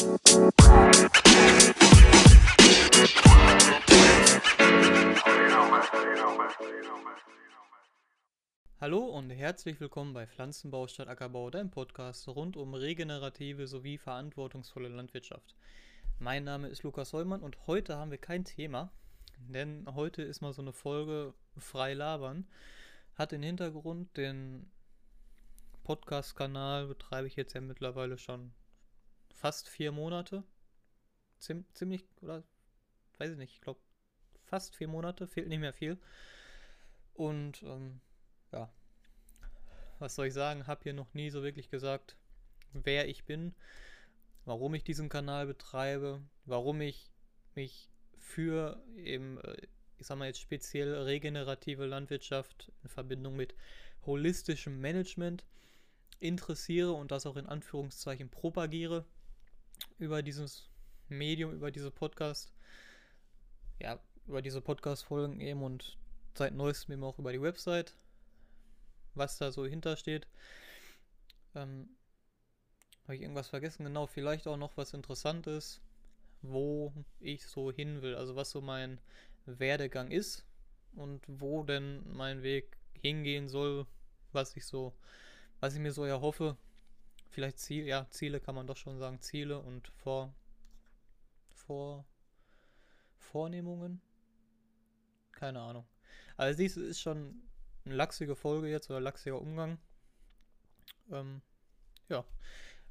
Hallo und herzlich willkommen bei Pflanzenbau statt Ackerbau, deinem Podcast rund um regenerative sowie verantwortungsvolle Landwirtschaft. Mein Name ist Lukas Heumann und heute haben wir kein Thema, denn heute ist mal so eine Folge frei labern. Hat den Hintergrund, den Podcast-Kanal betreibe ich jetzt ja mittlerweile schon fast vier Monate. Ziem ziemlich, oder weiß ich nicht, ich glaube fast vier Monate, fehlt nicht mehr viel. Und ähm, ja, was soll ich sagen, habe hier noch nie so wirklich gesagt, wer ich bin, warum ich diesen Kanal betreibe, warum ich mich für eben, äh, ich sag mal jetzt speziell regenerative Landwirtschaft in Verbindung mit holistischem Management interessiere und das auch in Anführungszeichen propagiere über dieses Medium, über diese Podcast, ja, über diese Podcast-Folgen eben und seit neuestem eben auch über die Website, was da so hintersteht. Ähm, Habe ich irgendwas vergessen? Genau, vielleicht auch noch was Interessantes, wo ich so hin will, also was so mein Werdegang ist und wo denn mein Weg hingehen soll, was ich so was ich mir so erhoffe, vielleicht Ziel, ja, Ziele kann man doch schon sagen, Ziele und Vor, Vor, Vornehmungen. Keine Ahnung. Also dies ist schon eine lachsige Folge jetzt oder lachsiger Umgang. Ähm, ja,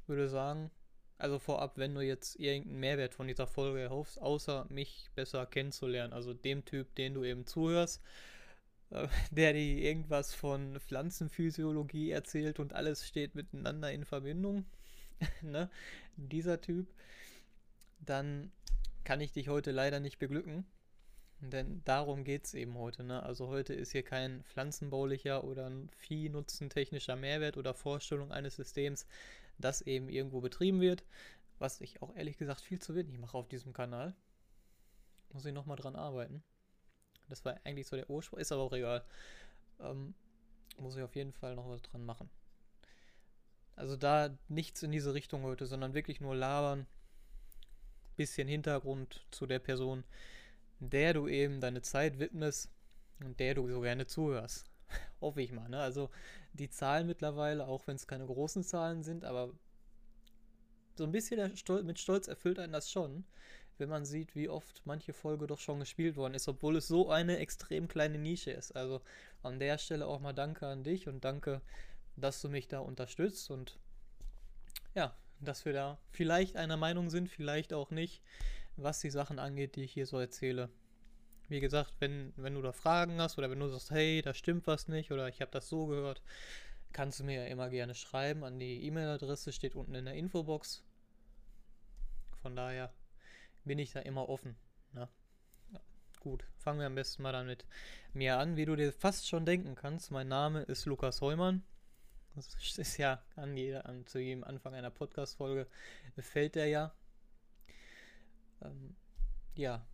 würde sagen, also vorab, wenn du jetzt irgendeinen Mehrwert von dieser Folge erhoffst, außer mich besser kennenzulernen, also dem Typ, den du eben zuhörst, der dir irgendwas von Pflanzenphysiologie erzählt und alles steht miteinander in Verbindung, ne? dieser Typ, dann kann ich dich heute leider nicht beglücken. Denn darum geht es eben heute. Ne? Also heute ist hier kein pflanzenbaulicher oder viehnutzentechnischer Mehrwert oder Vorstellung eines Systems, das eben irgendwo betrieben wird. Was ich auch ehrlich gesagt viel zu wenig mache auf diesem Kanal. Muss ich nochmal dran arbeiten. Das war eigentlich so der Ursprung, ist aber auch egal. Ähm, muss ich auf jeden Fall noch was dran machen. Also da nichts in diese Richtung heute, sondern wirklich nur labern. Bisschen Hintergrund zu der Person, der du eben deine Zeit widmest und der du so gerne zuhörst. Hoffe ich mal. Ne? Also die Zahlen mittlerweile, auch wenn es keine großen Zahlen sind, aber so ein bisschen mit Stolz erfüllt einen das schon, wenn man sieht, wie oft manche Folge doch schon gespielt worden ist, obwohl es so eine extrem kleine Nische ist. Also an der Stelle auch mal danke an dich und danke, dass du mich da unterstützt und ja, dass wir da vielleicht einer Meinung sind, vielleicht auch nicht, was die Sachen angeht, die ich hier so erzähle. Wie gesagt, wenn, wenn du da Fragen hast oder wenn du sagst, hey, da stimmt was nicht oder ich habe das so gehört, kannst du mir ja immer gerne schreiben. An die E-Mail-Adresse steht unten in der Infobox. Von daher bin ich da immer offen. Ne? Gut, fangen wir am besten mal damit mir an. Wie du dir fast schon denken kannst, mein Name ist Lukas Heumann. Das ist ja an, jeder, an zu jedem Anfang einer Podcast-Folge fällt der ja. Ähm, ja,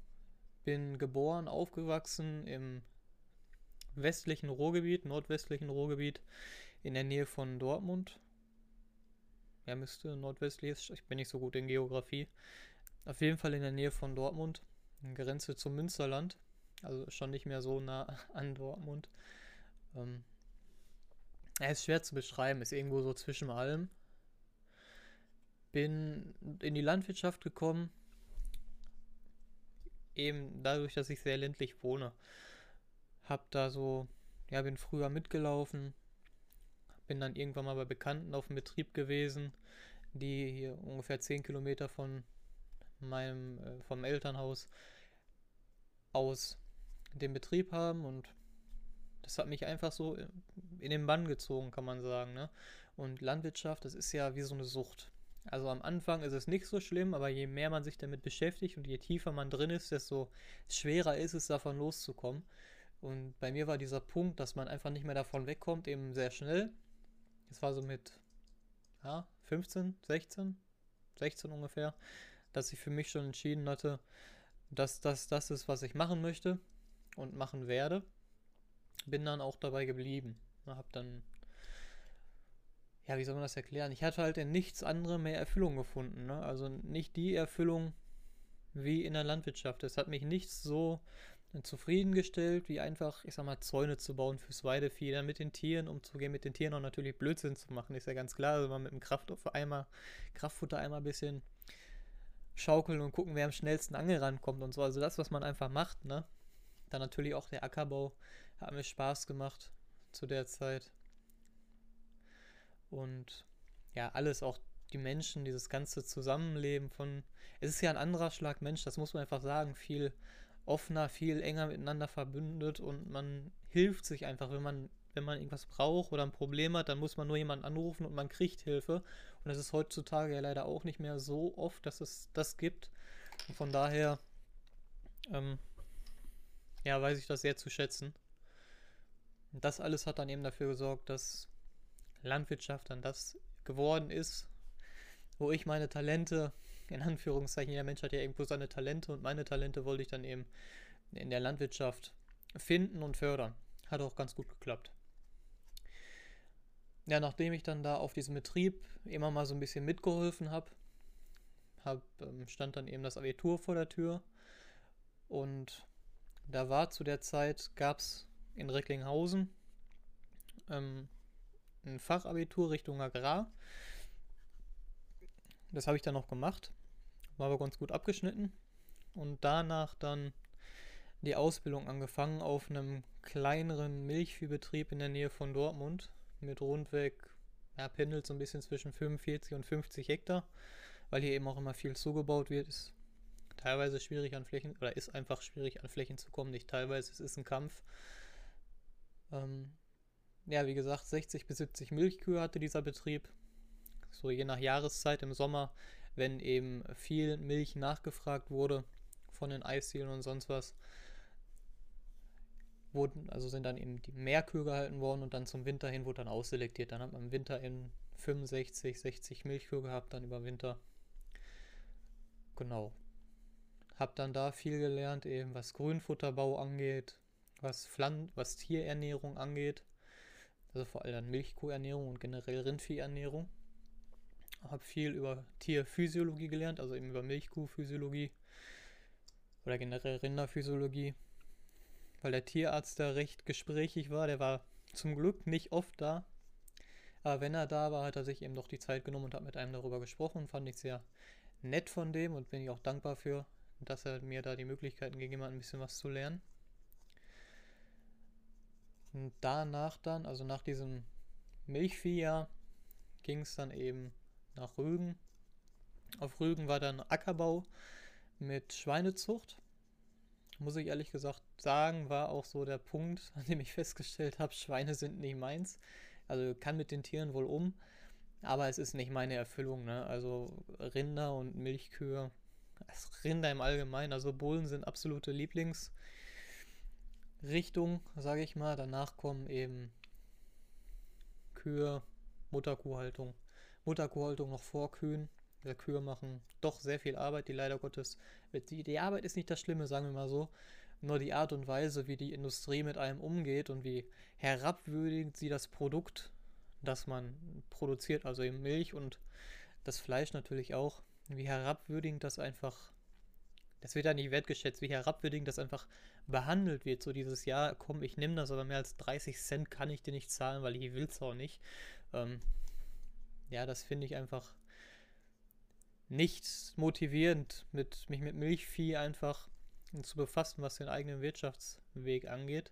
bin geboren, aufgewachsen im westlichen Ruhrgebiet, nordwestlichen Ruhrgebiet, in der Nähe von Dortmund. Ja, müsste nordwestlich, ich bin nicht so gut in Geografie. Auf jeden Fall in der Nähe von Dortmund, Grenze zum Münsterland, also schon nicht mehr so nah an Dortmund. Ähm, er ist schwer zu beschreiben, ist irgendwo so zwischen allem. Bin in die Landwirtschaft gekommen, eben dadurch, dass ich sehr ländlich wohne. Hab da so, ja, bin früher mitgelaufen, bin dann irgendwann mal bei Bekannten auf dem Betrieb gewesen, die hier ungefähr 10 Kilometer von meinem, äh, vom Elternhaus aus den Betrieb haben und das hat mich einfach so in den Bann gezogen, kann man sagen. Ne? Und Landwirtschaft, das ist ja wie so eine Sucht. Also am Anfang ist es nicht so schlimm, aber je mehr man sich damit beschäftigt und je tiefer man drin ist, desto schwerer ist es, davon loszukommen. Und bei mir war dieser Punkt, dass man einfach nicht mehr davon wegkommt, eben sehr schnell. Das war so mit ja, 15, 16, 16 ungefähr dass ich für mich schon entschieden hatte, dass das das ist, was ich machen möchte und machen werde. Bin dann auch dabei geblieben. Hab dann ja, wie soll man das erklären? Ich hatte halt in nichts anderem mehr Erfüllung gefunden. Ne? Also nicht die Erfüllung wie in der Landwirtschaft. Es hat mich nicht so zufriedengestellt, wie einfach, ich sag mal, Zäune zu bauen fürs Weidevieh, dann mit den Tieren umzugehen, mit den Tieren auch natürlich Blödsinn zu machen, ist ja ganz klar. Also mal mit dem Kraftfuttereimer, Kraftfuttereimer ein bisschen schaukeln und gucken, wer am schnellsten angerannt kommt und so. Also das, was man einfach macht, ne? Dann natürlich auch der Ackerbau hat mir Spaß gemacht zu der Zeit. Und ja, alles, auch die Menschen, dieses ganze Zusammenleben von. Es ist ja ein anderer Schlag Mensch, das muss man einfach sagen. Viel offener, viel enger miteinander verbündet und man hilft sich einfach, wenn man, wenn man irgendwas braucht oder ein Problem hat, dann muss man nur jemanden anrufen und man kriegt Hilfe. Und das ist heutzutage ja leider auch nicht mehr so oft, dass es das gibt. Und von daher, ähm, ja, weiß ich das sehr zu schätzen. Und das alles hat dann eben dafür gesorgt, dass Landwirtschaft dann das geworden ist, wo ich meine Talente, in Anführungszeichen, jeder Mensch hat ja irgendwo seine Talente und meine Talente wollte ich dann eben in der Landwirtschaft finden und fördern. Hat auch ganz gut geklappt. Ja, nachdem ich dann da auf diesem Betrieb immer mal so ein bisschen mitgeholfen habe, hab, ähm, stand dann eben das Abitur vor der Tür und da war zu der Zeit, gab es in Recklinghausen ähm, ein Fachabitur Richtung Agrar. Das habe ich dann noch gemacht. War aber ganz gut abgeschnitten. Und danach dann die Ausbildung angefangen auf einem kleineren Milchviehbetrieb in der Nähe von Dortmund mit rundweg, ja, pendelt so ein bisschen zwischen 45 und 50 Hektar, weil hier eben auch immer viel zugebaut wird. Ist teilweise schwierig an Flächen, oder ist einfach schwierig an Flächen zu kommen. Nicht teilweise, es ist ein Kampf. Ähm, ja, wie gesagt, 60 bis 70 Milchkühe hatte dieser Betrieb. So je nach Jahreszeit im Sommer, wenn eben viel Milch nachgefragt wurde von den Eiszielen und sonst was, wurden, also sind dann eben die Mehrkühe gehalten worden und dann zum Winter hin wurde dann ausselektiert. Dann hat man im Winter in 65, 60 Milchkühe gehabt, dann über Winter. Genau. Hab dann da viel gelernt, eben was Grünfutterbau angeht, was, Pflan was Tierernährung angeht. Also vor allem Milchkuhernährung und generell Rindviehernährung. Habe viel über Tierphysiologie gelernt, also eben über Milchkuhphysiologie oder generell Rinderphysiologie. Weil der Tierarzt da recht gesprächig war, der war zum Glück nicht oft da. Aber wenn er da war, hat er sich eben doch die Zeit genommen und hat mit einem darüber gesprochen. Fand ich sehr nett von dem und bin ich auch dankbar für, dass er mir da die Möglichkeiten gegeben hat, ein bisschen was zu lernen. Und danach dann, also nach diesem Milchviehjahr, ging es dann eben nach Rügen. Auf Rügen war dann Ackerbau mit Schweinezucht. Muss ich ehrlich gesagt sagen, war auch so der Punkt, an dem ich festgestellt habe, Schweine sind nicht meins. Also kann mit den Tieren wohl um, aber es ist nicht meine Erfüllung. Ne? Also Rinder und Milchkühe, Rinder im Allgemeinen, also Bullen sind absolute Lieblings- Richtung, sage ich mal. Danach kommen eben Kühe, Mutterkuhhaltung. Mutterkuhhaltung noch vor Kühen. Ja, Kühe machen doch sehr viel Arbeit, die leider Gottes. Die, die Arbeit ist nicht das Schlimme, sagen wir mal so. Nur die Art und Weise, wie die Industrie mit einem umgeht und wie herabwürdigend sie das Produkt, das man produziert, also eben Milch und das Fleisch natürlich auch, wie herabwürdigend das einfach das wird ja nicht wertgeschätzt, wie herabwürdigend das einfach behandelt wird. So dieses Jahr, komm, ich nehme das, aber mehr als 30 Cent kann ich dir nicht zahlen, weil ich will es auch nicht. Ähm, ja, das finde ich einfach nicht motivierend, mit, mich mit Milchvieh einfach zu befassen, was den eigenen Wirtschaftsweg angeht.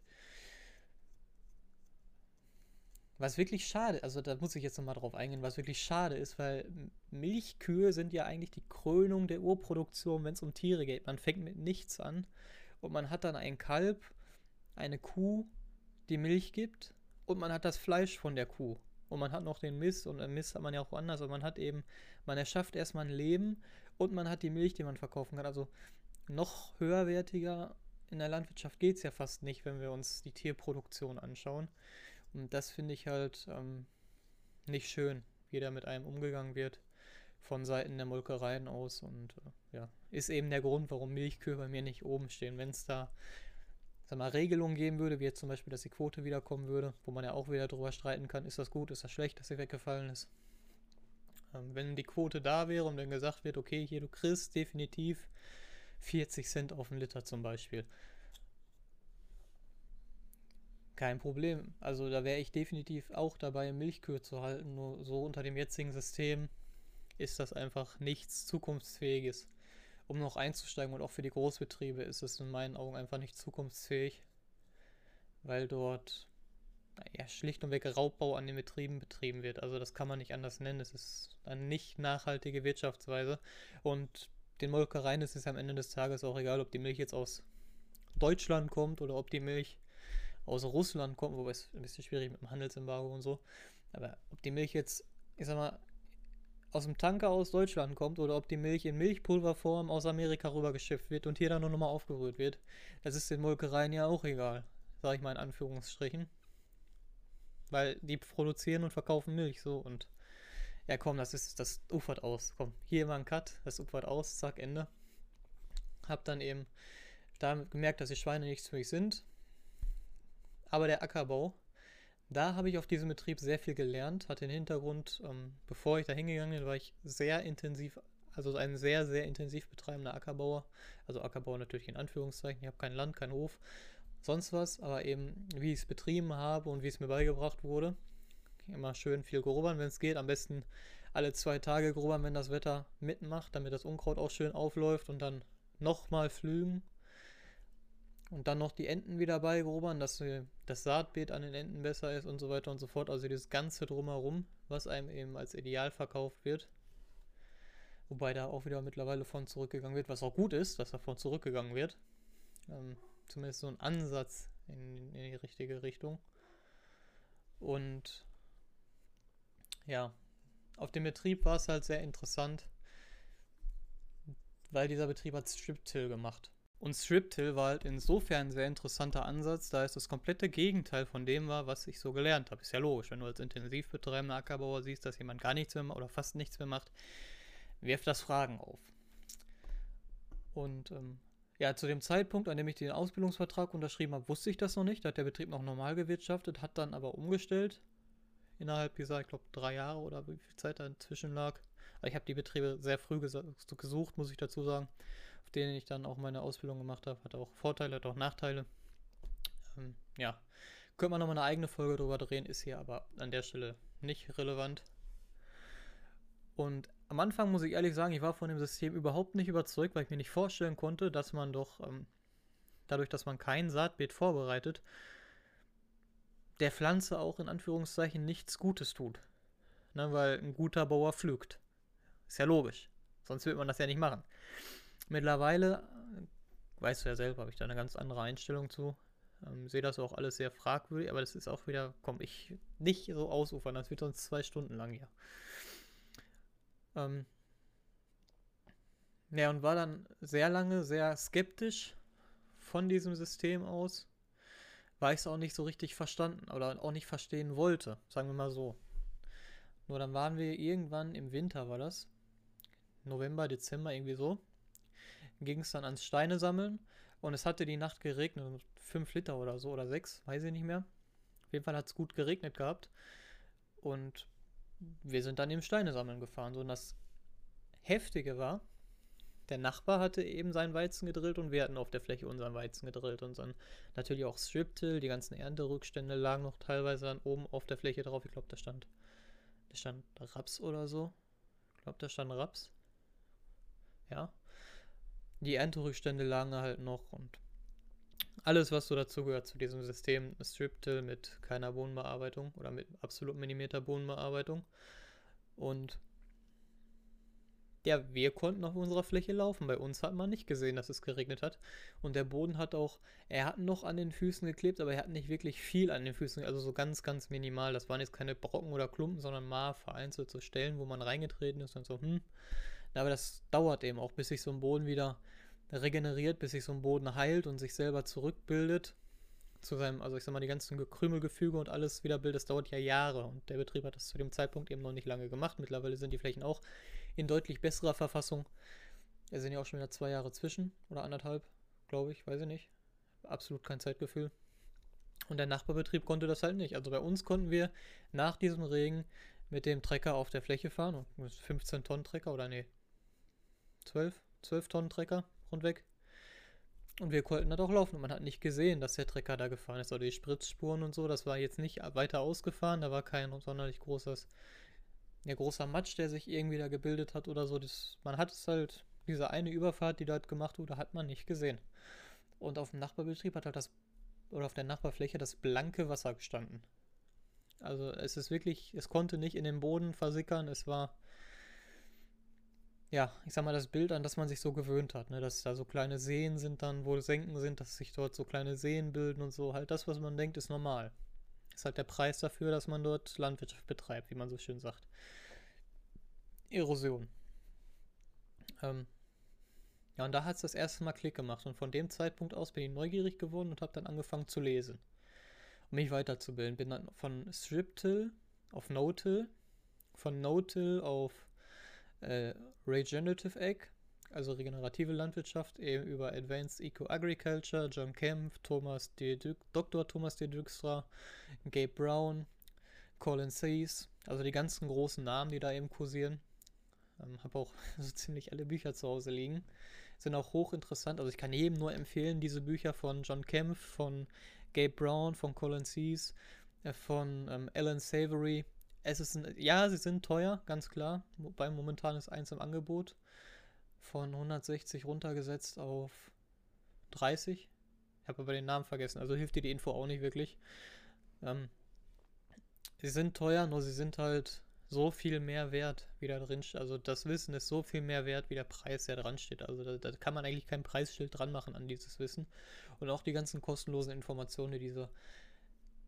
Was wirklich schade, also da muss ich jetzt nochmal drauf eingehen, was wirklich schade ist, weil Milchkühe sind ja eigentlich die Krönung der Urproduktion, wenn es um Tiere geht. Man fängt mit nichts an und man hat dann ein Kalb, eine Kuh, die Milch gibt und man hat das Fleisch von der Kuh. Und man hat noch den Mist und den Mist hat man ja auch woanders, aber man hat eben, man erschafft erstmal ein Leben und man hat die Milch, die man verkaufen kann. Also noch höherwertiger in der Landwirtschaft geht es ja fast nicht, wenn wir uns die Tierproduktion anschauen. Und das finde ich halt ähm, nicht schön, wie da mit einem umgegangen wird von Seiten der Molkereien aus. Und äh, ja, ist eben der Grund, warum Milchkühe bei mir nicht oben stehen. Wenn es da sag mal, Regelungen geben würde, wie jetzt zum Beispiel, dass die Quote wiederkommen würde, wo man ja auch wieder drüber streiten kann, ist das gut, ist das schlecht, dass sie weggefallen ist. Ähm, wenn die Quote da wäre und dann gesagt wird, okay, hier du kriegst definitiv 40 Cent auf den Liter zum Beispiel. Kein Problem. Also da wäre ich definitiv auch dabei, Milchkühe zu halten. Nur so unter dem jetzigen System ist das einfach nichts Zukunftsfähiges um noch einzusteigen. Und auch für die Großbetriebe ist es in meinen Augen einfach nicht zukunftsfähig, weil dort ja, schlicht und weg Raubbau an den Betrieben betrieben wird. Also das kann man nicht anders nennen. Es ist eine nicht nachhaltige Wirtschaftsweise. Und den Molkereien ist es am Ende des Tages auch egal, ob die Milch jetzt aus Deutschland kommt oder ob die Milch aus Russland kommt, wobei es ein bisschen schwierig mit dem Handelsembargo und so. Aber ob die Milch jetzt, ich sag mal, aus dem Tanker aus Deutschland kommt oder ob die Milch in Milchpulverform aus Amerika rübergeschifft wird und hier dann nur nochmal aufgerührt wird. Das ist den Molkereien ja auch egal, sage ich mal in Anführungsstrichen. Weil die produzieren und verkaufen Milch so und ja komm, das ist, das ufert aus. Komm, hier mal ein Cut, das ufert aus, zack, Ende. Hab dann eben da gemerkt, dass die Schweine nichts für mich sind. Aber der Ackerbau, da habe ich auf diesem Betrieb sehr viel gelernt, hat den Hintergrund, ähm, bevor ich da hingegangen bin, war ich sehr intensiv, also ein sehr, sehr intensiv betreibender Ackerbauer. Also Ackerbauer natürlich in Anführungszeichen, ich habe kein Land, kein Hof, sonst was, aber eben wie ich es betrieben habe und wie es mir beigebracht wurde. Immer schön viel grubbern, wenn es geht, am besten alle zwei Tage grubbern, wenn das Wetter mitmacht, damit das Unkraut auch schön aufläuft und dann nochmal flügen und dann noch die Enten wieder beigrobern, dass das Saatbeet an den Enten besser ist und so weiter und so fort. Also dieses ganze Drumherum, was einem eben als Ideal verkauft wird. Wobei da auch wieder mittlerweile von zurückgegangen wird, was auch gut ist, dass davon zurückgegangen wird. Ähm, zumindest so ein Ansatz in, in die richtige Richtung. Und ja, auf dem Betrieb war es halt sehr interessant, weil dieser Betrieb hat Strip-Till gemacht. Und Strip-Till war halt insofern ein sehr interessanter Ansatz, da es das komplette Gegenteil von dem war, was ich so gelernt habe. Ist ja logisch, wenn du als intensiv betreibender Ackerbauer siehst, dass jemand gar nichts mehr oder fast nichts mehr macht, wirft das Fragen auf. Und ähm, ja, zu dem Zeitpunkt, an dem ich den Ausbildungsvertrag unterschrieben habe, wusste ich das noch nicht. Da hat der Betrieb noch normal gewirtschaftet, hat dann aber umgestellt. Innerhalb dieser, ich glaube, drei Jahre oder wie viel Zeit da inzwischen lag. Aber ich habe die Betriebe sehr früh gesucht, muss ich dazu sagen denen ich dann auch meine Ausbildung gemacht habe. Hat auch Vorteile, hat auch Nachteile. Ähm, ja, könnte man nochmal eine eigene Folge drüber drehen, ist hier aber an der Stelle nicht relevant. Und am Anfang muss ich ehrlich sagen, ich war von dem System überhaupt nicht überzeugt, weil ich mir nicht vorstellen konnte, dass man doch ähm, dadurch, dass man kein Saatbeet vorbereitet, der Pflanze auch in Anführungszeichen nichts Gutes tut. Ne, weil ein guter Bauer pflügt. Ist ja logisch. Sonst würde man das ja nicht machen. Mittlerweile, weißt du ja selber, habe ich da eine ganz andere Einstellung zu. Ähm, sehe das auch alles sehr fragwürdig, aber das ist auch wieder, komm, ich nicht so ausufern, das wird sonst zwei Stunden lang hier. Ähm, ja, und war dann sehr lange sehr skeptisch von diesem System aus, weil ich es auch nicht so richtig verstanden oder auch nicht verstehen wollte, sagen wir mal so. Nur dann waren wir irgendwann im Winter, war das? November, Dezember, irgendwie so ging es dann ans Steine sammeln und es hatte die Nacht geregnet, fünf Liter oder so oder sechs, weiß ich nicht mehr. Auf jeden Fall hat es gut geregnet gehabt und wir sind dann im Steine sammeln gefahren. So, und das Heftige war, der Nachbar hatte eben seinen Weizen gedrillt und wir hatten auf der Fläche unseren Weizen gedrillt und dann natürlich auch Striptill, die ganzen Ernterückstände lagen noch teilweise dann oben auf der Fläche drauf. Ich glaube, da stand, da stand Raps oder so. Ich glaube, da stand Raps. Ja die Ernterückstände lagen halt noch und alles, was so dazu gehört zu diesem System, Striptill mit keiner Bohnenbearbeitung oder mit absolut Millimeter Bohnenbearbeitung. Und ja, wir konnten auf unserer Fläche laufen. Bei uns hat man nicht gesehen, dass es geregnet hat. Und der Boden hat auch, er hat noch an den Füßen geklebt, aber er hat nicht wirklich viel an den Füßen, also so ganz, ganz minimal. Das waren jetzt keine Brocken oder Klumpen, sondern mal vereinzelt so Stellen, wo man reingetreten ist und so, hm. Aber das dauert eben auch, bis sich so ein Boden wieder regeneriert, bis sich so ein Boden heilt und sich selber zurückbildet. Zu seinem, also ich sag mal, die ganzen Krümelgefüge und alles wieder bildet, das dauert ja Jahre. Und der Betrieb hat das zu dem Zeitpunkt eben noch nicht lange gemacht. Mittlerweile sind die Flächen auch in deutlich besserer Verfassung. Es sind ja auch schon wieder zwei Jahre zwischen oder anderthalb, glaube ich, weiß ich nicht. absolut kein Zeitgefühl. Und der Nachbarbetrieb konnte das halt nicht. Also bei uns konnten wir nach diesem Regen mit dem Trecker auf der Fläche fahren. 15 Tonnen Trecker oder nee, 12, 12 Tonnen Trecker rundweg. Und wir konnten da doch laufen und man hat nicht gesehen, dass der Trecker da gefahren ist. Oder die Spritzspuren und so, das war jetzt nicht weiter ausgefahren, da war kein sonderlich großes, ja, großer Matsch, der sich irgendwie da gebildet hat oder so. Das, man hat es halt, diese eine Überfahrt, die dort gemacht wurde, hat man nicht gesehen. Und auf dem Nachbarbetrieb hat halt das, oder auf der Nachbarfläche das blanke Wasser gestanden. Also es ist wirklich, es konnte nicht in den Boden versickern, es war ja, ich sag mal, das Bild, an das man sich so gewöhnt hat, ne? dass da so kleine Seen sind dann, wo Senken sind, dass sich dort so kleine Seen bilden und so. Halt das, was man denkt, ist normal. Ist halt der Preis dafür, dass man dort Landwirtschaft betreibt, wie man so schön sagt. Erosion. Ähm, ja, und da hat es das erste Mal Klick gemacht. Und von dem Zeitpunkt aus bin ich neugierig geworden und habe dann angefangen zu lesen. Um mich weiterzubilden. Bin dann von Striptill auf No-Till, von No-Till auf äh, Regenerative Ag, also regenerative Landwirtschaft, eben über Advanced Eco Agriculture, John Kempf, Thomas D. Dr. Thomas D. Dykstra, Gabe Brown, Colin Seas, also die ganzen großen Namen, die da eben kursieren. Ähm, habe auch so ziemlich alle Bücher zu Hause liegen. Sind auch hochinteressant. Also ich kann jedem nur empfehlen, diese Bücher von John Kempf, von Gabe Brown, von Colin Seas, äh, von ähm, Alan Savory, es ist ein, ja, sie sind teuer, ganz klar. Wobei momentan ist eins im Angebot von 160 runtergesetzt auf 30. Ich habe aber den Namen vergessen, also hilft dir die Info auch nicht wirklich. Ähm, sie sind teuer, nur sie sind halt so viel mehr wert, wie da drin steht. Also das Wissen ist so viel mehr wert, wie der Preis, der dran steht. Also da, da kann man eigentlich kein Preisschild dran machen an dieses Wissen. Und auch die ganzen kostenlosen Informationen, die diese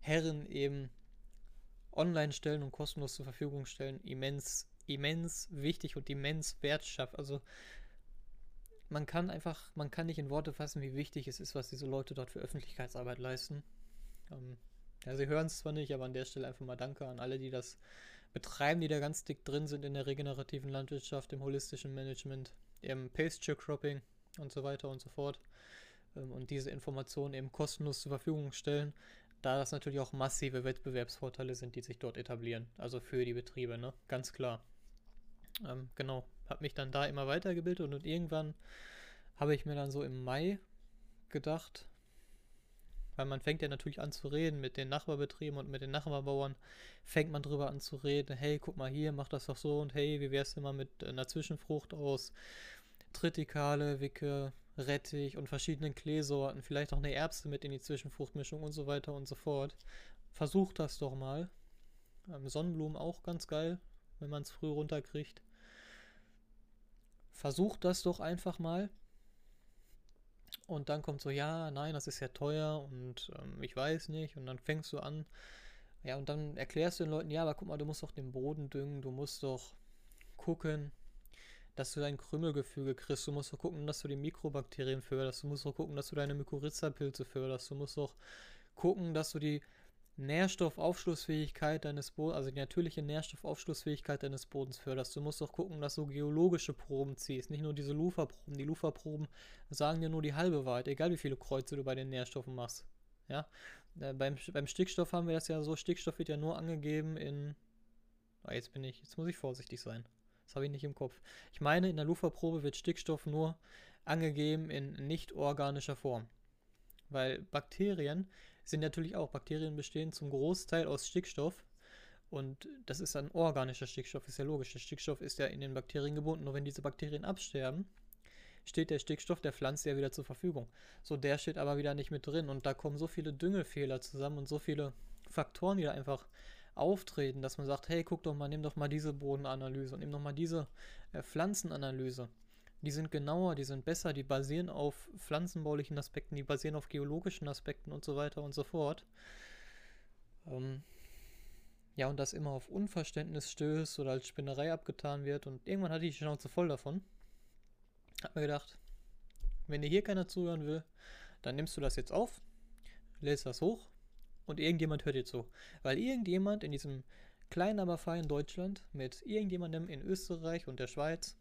Herren eben online stellen und kostenlos zur Verfügung stellen, immens, immens wichtig und immens wertschafft. Also man kann einfach, man kann nicht in Worte fassen, wie wichtig es ist, was diese Leute dort für Öffentlichkeitsarbeit leisten. Ähm, ja, sie hören es zwar nicht, aber an der Stelle einfach mal Danke an alle, die das betreiben, die da ganz dick drin sind in der regenerativen Landwirtschaft, im holistischen Management, im Pasture Cropping und so weiter und so fort. Ähm, und diese Informationen eben kostenlos zur Verfügung stellen da das natürlich auch massive Wettbewerbsvorteile sind, die sich dort etablieren. Also für die Betriebe, ne? Ganz klar. Ähm, genau. Habe mich dann da immer weitergebildet und irgendwann habe ich mir dann so im Mai gedacht, weil man fängt ja natürlich an zu reden mit den Nachbarbetrieben und mit den Nachbarbauern, fängt man drüber an zu reden, hey, guck mal hier, mach das doch so und hey, wie wär's denn mal mit einer Zwischenfrucht aus Tritikale, Wicke, Rettich und verschiedenen Kleesorten, vielleicht auch eine Erbse mit in die Zwischenfruchtmischung und so weiter und so fort. Versucht das doch mal. Ähm, Sonnenblumen auch ganz geil, wenn man es früh runterkriegt. Versucht das doch einfach mal. Und dann kommt so, ja, nein, das ist ja teuer und ähm, ich weiß nicht. Und dann fängst du an, ja, und dann erklärst du den Leuten, ja, aber guck mal, du musst doch den Boden düngen, du musst doch gucken, dass du dein Krümelgefüge kriegst. Du musst doch gucken, dass du die Mikrobakterien förderst. Du musst doch gucken, dass du deine Mykorrhiza-Pilze förderst. Du musst doch gucken, dass du die Nährstoffaufschlussfähigkeit deines Bodens, also die natürliche Nährstoffaufschlussfähigkeit deines Bodens förderst. Du musst doch gucken, dass du geologische Proben ziehst, nicht nur diese Luferproben. Die Luferproben sagen dir nur die halbe Wahrheit, egal wie viele Kreuze du bei den Nährstoffen machst. Ja, äh, beim, beim Stickstoff haben wir das ja so, Stickstoff wird ja nur angegeben in, ah, jetzt bin ich, jetzt muss ich vorsichtig sein. Das habe ich nicht im Kopf. Ich meine, in der Luferprobe wird Stickstoff nur angegeben in nicht organischer Form. Weil Bakterien sind natürlich auch, Bakterien bestehen zum Großteil aus Stickstoff. Und das ist ein organischer Stickstoff, ist ja logisch. Der Stickstoff ist ja in den Bakterien gebunden. Nur wenn diese Bakterien absterben, steht der Stickstoff der Pflanze ja wieder zur Verfügung. So, der steht aber wieder nicht mit drin. Und da kommen so viele Düngefehler zusammen und so viele Faktoren, die da einfach auftreten, dass man sagt, hey, guck doch mal, nimm doch mal diese Bodenanalyse und nimm doch mal diese äh, Pflanzenanalyse. Die sind genauer, die sind besser, die basieren auf pflanzenbaulichen Aspekten, die basieren auf geologischen Aspekten und so weiter und so fort. Ähm, ja, und das immer auf Unverständnis stößt oder als Spinnerei abgetan wird. Und irgendwann hatte ich die Schnauze voll davon. Hab mir gedacht, wenn dir hier keiner zuhören will, dann nimmst du das jetzt auf, lässt das hoch und irgendjemand hört dir zu. Weil irgendjemand in diesem kleinen, aber feinen Deutschland mit irgendjemandem in Österreich und der Schweiz,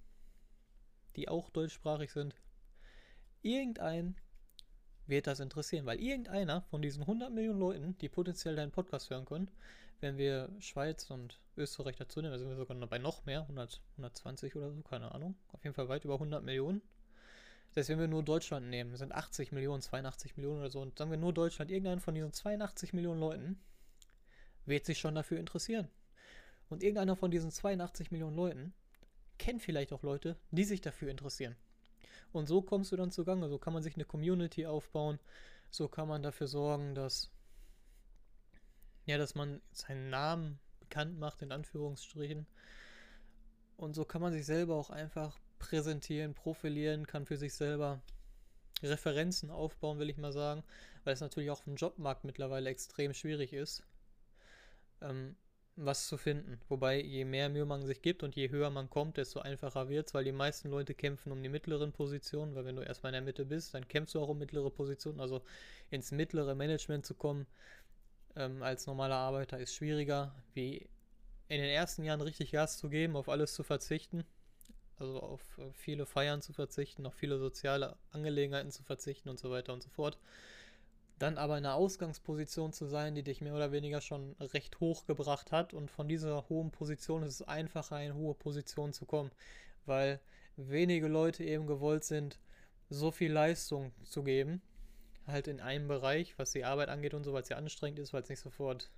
die auch deutschsprachig sind, irgendein wird das interessieren, weil irgendeiner von diesen 100 Millionen Leuten, die potenziell deinen Podcast hören können, wenn wir Schweiz und Österreich dazu nehmen, da sind wir sogar noch bei noch mehr, 100, 120 oder so, keine Ahnung, auf jeden Fall weit über 100 Millionen. Heißt, wenn wir nur Deutschland nehmen, sind 80 Millionen, 82 Millionen oder so, und sagen wir nur Deutschland, irgendeinen von diesen 82 Millionen Leuten wird sich schon dafür interessieren. Und irgendeiner von diesen 82 Millionen Leuten kennt vielleicht auch Leute, die sich dafür interessieren. Und so kommst du dann zugange. So kann man sich eine Community aufbauen. So kann man dafür sorgen, dass ja, dass man seinen Namen bekannt macht, in Anführungsstrichen. Und so kann man sich selber auch einfach präsentieren, profilieren, kann für sich selber Referenzen aufbauen, will ich mal sagen, weil es natürlich auch im Jobmarkt mittlerweile extrem schwierig ist, ähm, was zu finden. Wobei, je mehr Mühe man sich gibt und je höher man kommt, desto einfacher wird es, weil die meisten Leute kämpfen um die mittleren Positionen, weil wenn du erstmal in der Mitte bist, dann kämpfst du auch um mittlere Positionen. Also ins mittlere Management zu kommen ähm, als normaler Arbeiter ist schwieriger, wie in den ersten Jahren richtig Gas zu geben, auf alles zu verzichten. Also auf äh, viele Feiern zu verzichten, auf viele soziale Angelegenheiten zu verzichten und so weiter und so fort dann aber in einer Ausgangsposition zu sein, die dich mehr oder weniger schon recht hoch gebracht hat. Und von dieser hohen Position ist es einfacher, in hohe Position zu kommen, weil wenige Leute eben gewollt sind, so viel Leistung zu geben, halt in einem Bereich, was die Arbeit angeht und so, weil es ja anstrengend ist, weil es nicht sofort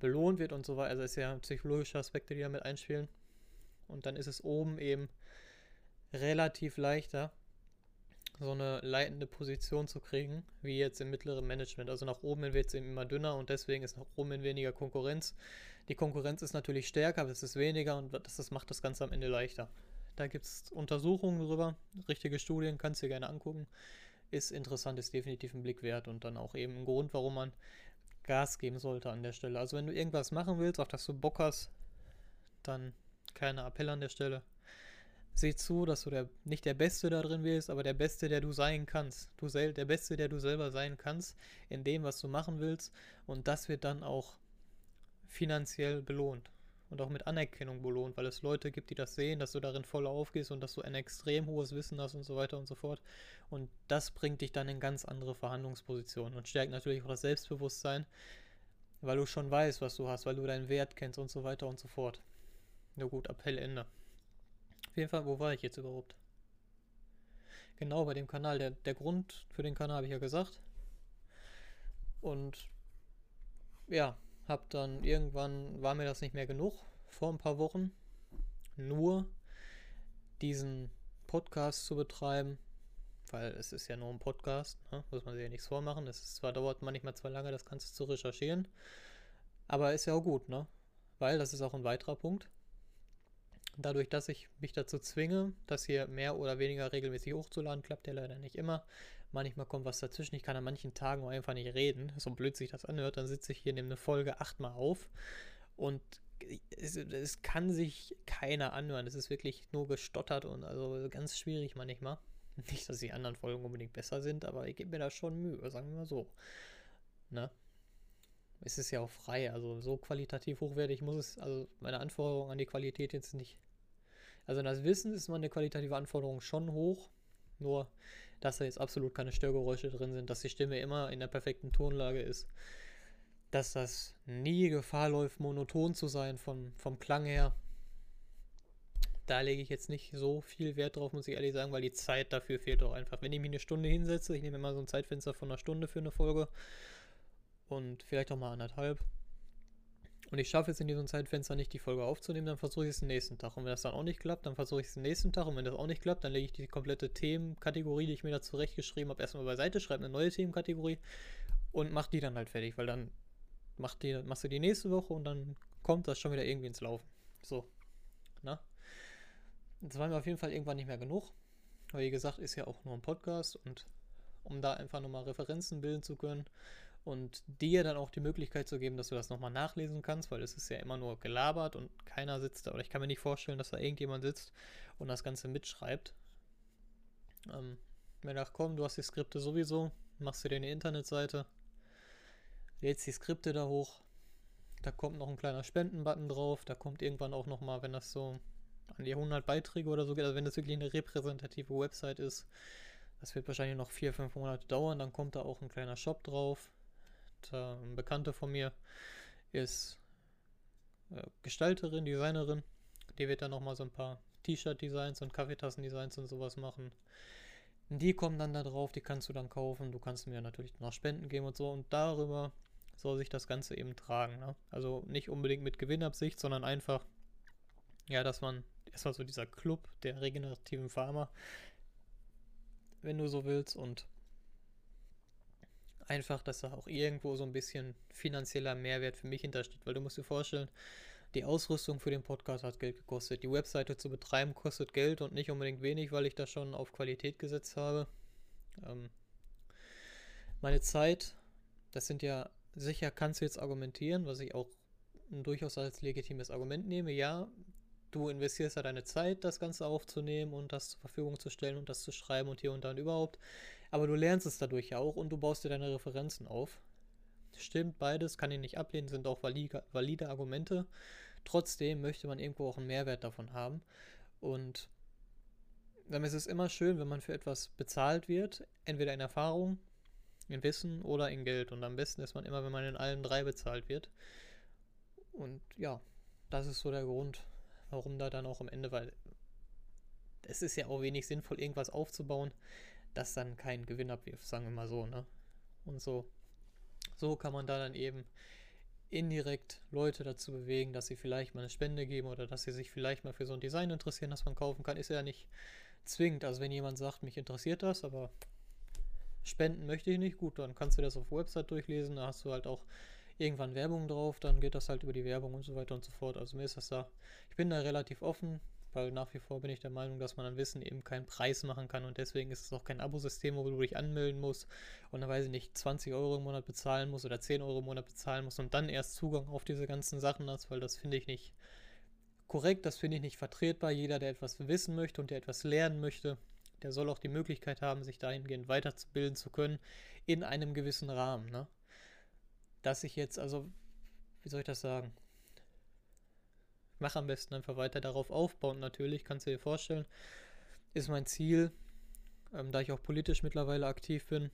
belohnt wird und so weiter. Also es ist ja psychologische Aspekte, die damit einspielen. Und dann ist es oben eben relativ leichter, so eine leitende Position zu kriegen, wie jetzt im mittleren Management. Also nach oben wird es eben immer dünner und deswegen ist nach oben weniger Konkurrenz. Die Konkurrenz ist natürlich stärker, aber es ist weniger und das, das macht das Ganze am Ende leichter. Da gibt es Untersuchungen drüber, richtige Studien, kannst du dir gerne angucken. Ist interessant, ist definitiv ein Blick wert und dann auch eben ein Grund, warum man Gas geben sollte an der Stelle. Also wenn du irgendwas machen willst, auf das du Bock hast, dann keine Appell an der Stelle sieh zu, dass du der, nicht der Beste da drin wirst, aber der Beste, der du sein kannst. Du sel der Beste, der du selber sein kannst, in dem, was du machen willst. Und das wird dann auch finanziell belohnt. Und auch mit Anerkennung belohnt, weil es Leute gibt, die das sehen, dass du darin voll aufgehst und dass du ein extrem hohes Wissen hast und so weiter und so fort. Und das bringt dich dann in ganz andere Verhandlungspositionen und stärkt natürlich auch das Selbstbewusstsein, weil du schon weißt, was du hast, weil du deinen Wert kennst und so weiter und so fort. Na gut, Appell Ende. Auf jeden Fall, wo war ich jetzt überhaupt? Genau, bei dem Kanal. Der, der Grund für den Kanal habe ich ja gesagt. Und ja, hab dann irgendwann, war mir das nicht mehr genug, vor ein paar Wochen, nur diesen Podcast zu betreiben, weil es ist ja nur ein Podcast, ne? muss man sich ja nichts vormachen. Es zwar dauert manchmal zwar lange, das Ganze zu recherchieren, aber ist ja auch gut, ne? Weil das ist auch ein weiterer Punkt dadurch, dass ich mich dazu zwinge, das hier mehr oder weniger regelmäßig hochzuladen, klappt ja leider nicht immer. Manchmal kommt was dazwischen. Ich kann an manchen Tagen auch einfach nicht reden. So blöd sich das anhört, dann sitze ich hier, nehme eine Folge achtmal auf und es, es, kann sich keiner anhören. Es ist wirklich nur gestottert und also ganz schwierig manchmal. Nicht, dass die anderen Folgen unbedingt besser sind, aber ich gebe mir da schon Mühe, sagen wir mal so. Ne? Es ist ja auch frei, also so qualitativ hochwertig muss es, also meine Anforderung an die Qualität jetzt nicht also das Wissen ist meine qualitative Anforderung schon hoch, nur dass da jetzt absolut keine Störgeräusche drin sind, dass die Stimme immer in der perfekten Tonlage ist, dass das nie Gefahr läuft, monoton zu sein vom, vom Klang her. Da lege ich jetzt nicht so viel Wert drauf, muss ich ehrlich sagen, weil die Zeit dafür fehlt auch einfach. Wenn ich mich eine Stunde hinsetze, ich nehme immer so ein Zeitfenster von einer Stunde für eine Folge und vielleicht auch mal anderthalb, und ich schaffe es in diesem Zeitfenster nicht, die Folge aufzunehmen, dann versuche ich es den nächsten Tag. Und wenn das dann auch nicht klappt, dann versuche ich es den nächsten Tag. Und wenn das auch nicht klappt, dann lege ich die komplette Themenkategorie, die ich mir da zurechtgeschrieben habe, erstmal beiseite, schreibe eine neue Themenkategorie und mache die dann halt fertig, weil dann mach die, machst du die nächste Woche und dann kommt das schon wieder irgendwie ins Laufen. So. Na? Das war mir auf jeden Fall irgendwann nicht mehr genug. Aber wie gesagt, ist ja auch nur ein Podcast und um da einfach nochmal Referenzen bilden zu können und dir dann auch die Möglichkeit zu geben, dass du das nochmal nachlesen kannst, weil es ist ja immer nur gelabert und keiner sitzt da, oder ich kann mir nicht vorstellen, dass da irgendjemand sitzt und das Ganze mitschreibt. Ähm, mir gedacht, komm, du hast die Skripte sowieso, machst du dir eine Internetseite, lädst die Skripte da hoch, da kommt noch ein kleiner Spendenbutton drauf, da kommt irgendwann auch nochmal, wenn das so an die 100 Beiträge oder so geht, also wenn das wirklich eine repräsentative Website ist, Das wird wahrscheinlich noch vier, fünf Monate dauern. Dann kommt da auch ein kleiner Shop drauf. Da, ein Bekannter von mir ist äh, Gestalterin, Designerin. Die wird dann nochmal so ein paar T-Shirt-Designs und Kaffeetassen-Designs und sowas machen. Die kommen dann da drauf, die kannst du dann kaufen. Du kannst mir natürlich noch Spenden geben und so. Und darüber soll sich das Ganze eben tragen. Ne? Also nicht unbedingt mit Gewinnabsicht, sondern einfach, ja, dass man erstmal so dieser Club der regenerativen Farmer, wenn du so willst, und einfach, dass da auch irgendwo so ein bisschen finanzieller Mehrwert für mich hintersteht, weil du musst dir vorstellen, die Ausrüstung für den Podcast hat Geld gekostet. Die Webseite zu betreiben kostet Geld und nicht unbedingt wenig, weil ich da schon auf Qualität gesetzt habe. Ähm, meine Zeit, das sind ja sicher, kannst du jetzt argumentieren, was ich auch durchaus als legitimes Argument nehme. Ja, du investierst ja deine Zeit, das Ganze aufzunehmen und das zur Verfügung zu stellen und das zu schreiben und hier und da und überhaupt. Aber du lernst es dadurch ja auch und du baust dir deine Referenzen auf. Stimmt, beides kann ich nicht ablehnen, sind auch valide, valide Argumente. Trotzdem möchte man irgendwo auch einen Mehrwert davon haben. Und dann ist es immer schön, wenn man für etwas bezahlt wird, entweder in Erfahrung, in Wissen oder in Geld. Und am besten ist man immer, wenn man in allen drei bezahlt wird. Und ja, das ist so der Grund, warum da dann auch am Ende, weil es ist ja auch wenig sinnvoll, irgendwas aufzubauen, das dann keinen Gewinn abwirft, sagen wir mal so, ne? Und so so kann man da dann eben indirekt Leute dazu bewegen, dass sie vielleicht mal eine Spende geben oder dass sie sich vielleicht mal für so ein Design interessieren, das man kaufen kann. Ist ja nicht zwingend. Also wenn jemand sagt, mich interessiert das, aber spenden möchte ich nicht, gut, dann kannst du das auf Website durchlesen, da hast du halt auch irgendwann Werbung drauf, dann geht das halt über die Werbung und so weiter und so fort. Also mir ist das da, ich bin da relativ offen, weil nach wie vor bin ich der Meinung, dass man an Wissen eben keinen Preis machen kann und deswegen ist es auch kein Abosystem, wo du dich anmelden musst und dann weiß ich nicht, 20 Euro im Monat bezahlen musst oder 10 Euro im Monat bezahlen musst und dann erst Zugang auf diese ganzen Sachen hast, weil das finde ich nicht korrekt, das finde ich nicht vertretbar. Jeder, der etwas wissen möchte und der etwas lernen möchte, der soll auch die Möglichkeit haben, sich dahingehend weiterzubilden zu können in einem gewissen Rahmen. Ne? Dass ich jetzt, also, wie soll ich das sagen? mache am besten einfach weiter darauf aufbauen. Natürlich, kannst du dir vorstellen, ist mein Ziel, ähm, da ich auch politisch mittlerweile aktiv bin,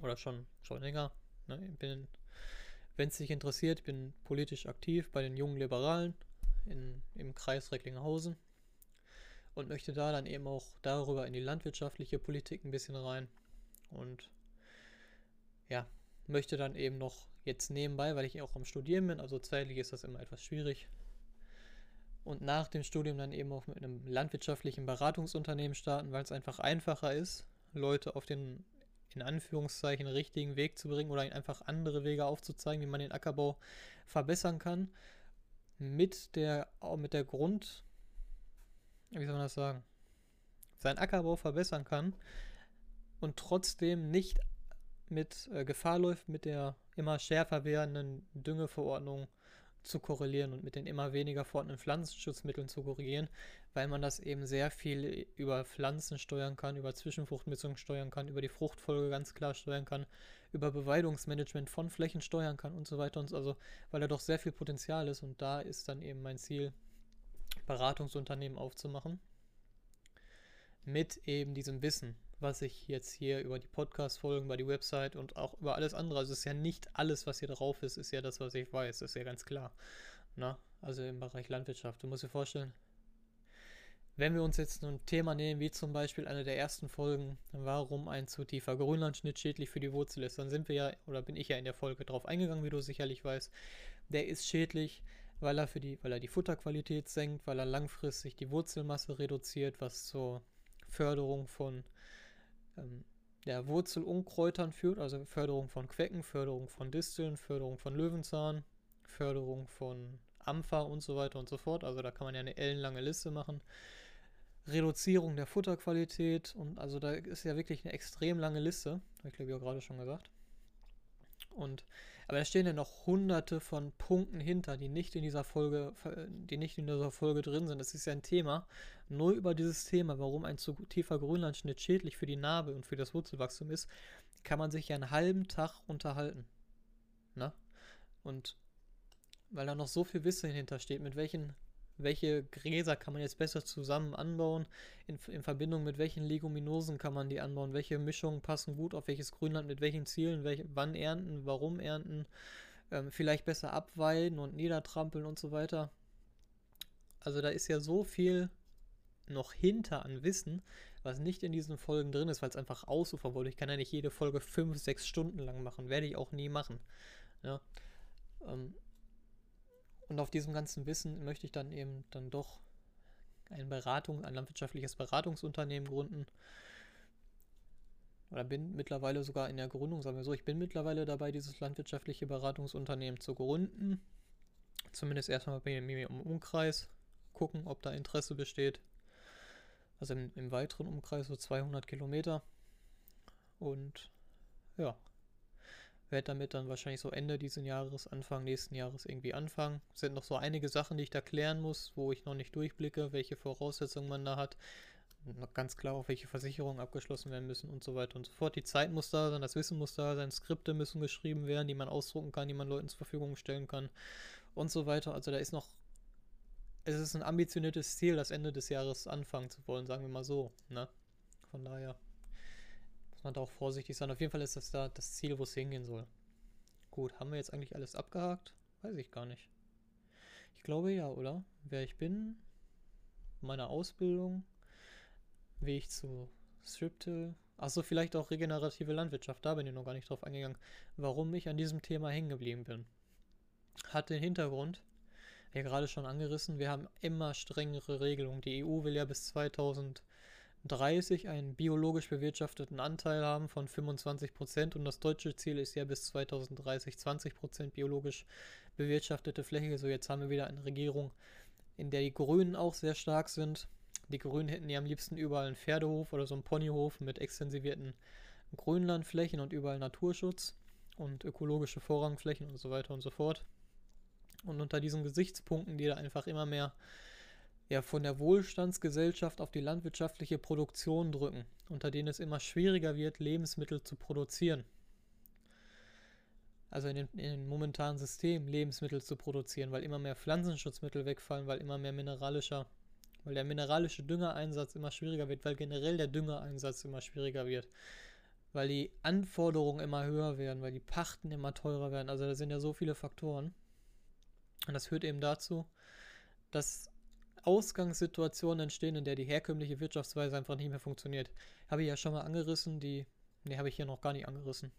oder schon, schon länger, ne, bin, wenn es dich interessiert, bin politisch aktiv bei den jungen Liberalen in, im Kreis Recklinghausen und möchte da dann eben auch darüber in die landwirtschaftliche Politik ein bisschen rein und ja, möchte dann eben noch jetzt nebenbei, weil ich auch am Studieren bin, also zeitlich ist das immer etwas schwierig, und nach dem Studium dann eben auch mit einem landwirtschaftlichen Beratungsunternehmen starten, weil es einfach einfacher ist, Leute auf den in Anführungszeichen richtigen Weg zu bringen oder ihnen einfach andere Wege aufzuzeigen, wie man den Ackerbau verbessern kann. Mit der, mit der Grund, wie soll man das sagen, seinen Ackerbau verbessern kann und trotzdem nicht mit äh, Gefahr läuft, mit der immer schärfer werdenden Düngeverordnung zu korrelieren und mit den immer weniger vorhandenen Pflanzenschutzmitteln zu korrigieren, weil man das eben sehr viel über Pflanzen steuern kann, über Zwischenfruchtmissung steuern kann, über die Fruchtfolge ganz klar steuern kann, über Beweidungsmanagement von Flächen steuern kann und so weiter und so, also weil da doch sehr viel Potenzial ist und da ist dann eben mein Ziel, Beratungsunternehmen aufzumachen mit eben diesem Wissen, was ich jetzt hier über die Podcast-Folgen, über die Website und auch über alles andere, also es ist ja nicht alles, was hier drauf ist, ist ja das, was ich weiß, ist ja ganz klar. Na, also im Bereich Landwirtschaft. Du musst dir vorstellen, wenn wir uns jetzt ein Thema nehmen, wie zum Beispiel eine der ersten Folgen, warum ein zu tiefer Grünlandschnitt schädlich für die Wurzel ist, dann sind wir ja, oder bin ich ja in der Folge drauf eingegangen, wie du sicherlich weißt. Der ist schädlich, weil er für die, weil er die Futterqualität senkt, weil er langfristig die Wurzelmasse reduziert, was zur Förderung von ähm, der Wurzelunkräutern führt, also Förderung von Quecken, Förderung von Disteln, Förderung von Löwenzahn, Förderung von Ampfer und so weiter und so fort. Also da kann man ja eine ellenlange Liste machen. Reduzierung der Futterqualität und also da ist ja wirklich eine extrem lange Liste, habe ich glaube ich auch gerade schon gesagt. Und aber da stehen ja noch hunderte von Punkten hinter, die nicht in dieser Folge, die nicht in dieser Folge drin sind. Das ist ja ein Thema. Nur über dieses Thema, warum ein zu tiefer Grünlandschnitt schädlich für die Narbe und für das Wurzelwachstum ist, kann man sich ja einen halben Tag unterhalten. Na? Und weil da noch so viel Wissen hintersteht, mit welchen welche Gräser kann man jetzt besser zusammen anbauen, in, in Verbindung mit welchen Leguminosen kann man die anbauen, welche Mischungen passen gut auf welches Grünland, mit welchen Zielen, welche, wann ernten, warum ernten, ähm, vielleicht besser abweiden und niedertrampeln und so weiter. Also da ist ja so viel noch hinter an Wissen, was nicht in diesen Folgen drin ist, weil es einfach ausufern wollte. Ich kann ja nicht jede Folge fünf, sechs Stunden lang machen. Werde ich auch nie machen. Ja. Ähm, und auf diesem ganzen Wissen möchte ich dann eben dann doch ein Beratung, ein landwirtschaftliches Beratungsunternehmen gründen. Oder bin mittlerweile sogar in der Gründung, sagen wir so, ich bin mittlerweile dabei, dieses landwirtschaftliche Beratungsunternehmen zu gründen. Zumindest erstmal bei mir im Umkreis gucken, ob da Interesse besteht. Also im, im weiteren Umkreis so 200 Kilometer. Und ja, werde damit dann wahrscheinlich so Ende dieses Jahres, Anfang nächsten Jahres irgendwie anfangen. Es sind noch so einige Sachen, die ich da klären muss, wo ich noch nicht durchblicke, welche Voraussetzungen man da hat. Noch ganz klar, auf welche Versicherungen abgeschlossen werden müssen und so weiter und so fort. Die Zeit muss da sein, das Wissen muss da sein, Skripte müssen geschrieben werden, die man ausdrucken kann, die man Leuten zur Verfügung stellen kann und so weiter. Also da ist noch es ist ein ambitioniertes Ziel, das Ende des Jahres anfangen zu wollen, sagen wir mal so. Ne? Von daher muss man da auch vorsichtig sein. Auf jeden Fall ist das da das Ziel, wo es hingehen soll. Gut, haben wir jetzt eigentlich alles abgehakt? Weiß ich gar nicht. Ich glaube ja, oder? Wer ich bin, meine Ausbildung, wie ich zu Striptil, achso, vielleicht auch regenerative Landwirtschaft, da bin ich noch gar nicht drauf eingegangen, warum ich an diesem Thema hängen geblieben bin. Hat den Hintergrund, ja gerade schon angerissen, wir haben immer strengere Regelungen. Die EU will ja bis 2030 einen biologisch bewirtschafteten Anteil haben von 25 Prozent und das deutsche Ziel ist ja bis 2030 20 Prozent biologisch bewirtschaftete Fläche. So jetzt haben wir wieder eine Regierung, in der die Grünen auch sehr stark sind. Die Grünen hätten ja am liebsten überall einen Pferdehof oder so einen Ponyhof mit extensivierten Grünlandflächen und überall Naturschutz und ökologische Vorrangflächen und so weiter und so fort. Und unter diesen Gesichtspunkten, die da einfach immer mehr ja, von der Wohlstandsgesellschaft auf die landwirtschaftliche Produktion drücken, unter denen es immer schwieriger wird, Lebensmittel zu produzieren. Also in dem, momentanen System Lebensmittel zu produzieren, weil immer mehr Pflanzenschutzmittel wegfallen, weil immer mehr mineralischer, weil der mineralische Düngereinsatz immer schwieriger wird, weil generell der Düngereinsatz immer schwieriger wird, weil die Anforderungen immer höher werden, weil die Pachten immer teurer werden. Also da sind ja so viele Faktoren. Und das führt eben dazu, dass Ausgangssituationen entstehen, in der die herkömmliche Wirtschaftsweise einfach nicht mehr funktioniert. Habe ich ja schon mal angerissen, die. Ne, habe ich hier noch gar nicht angerissen.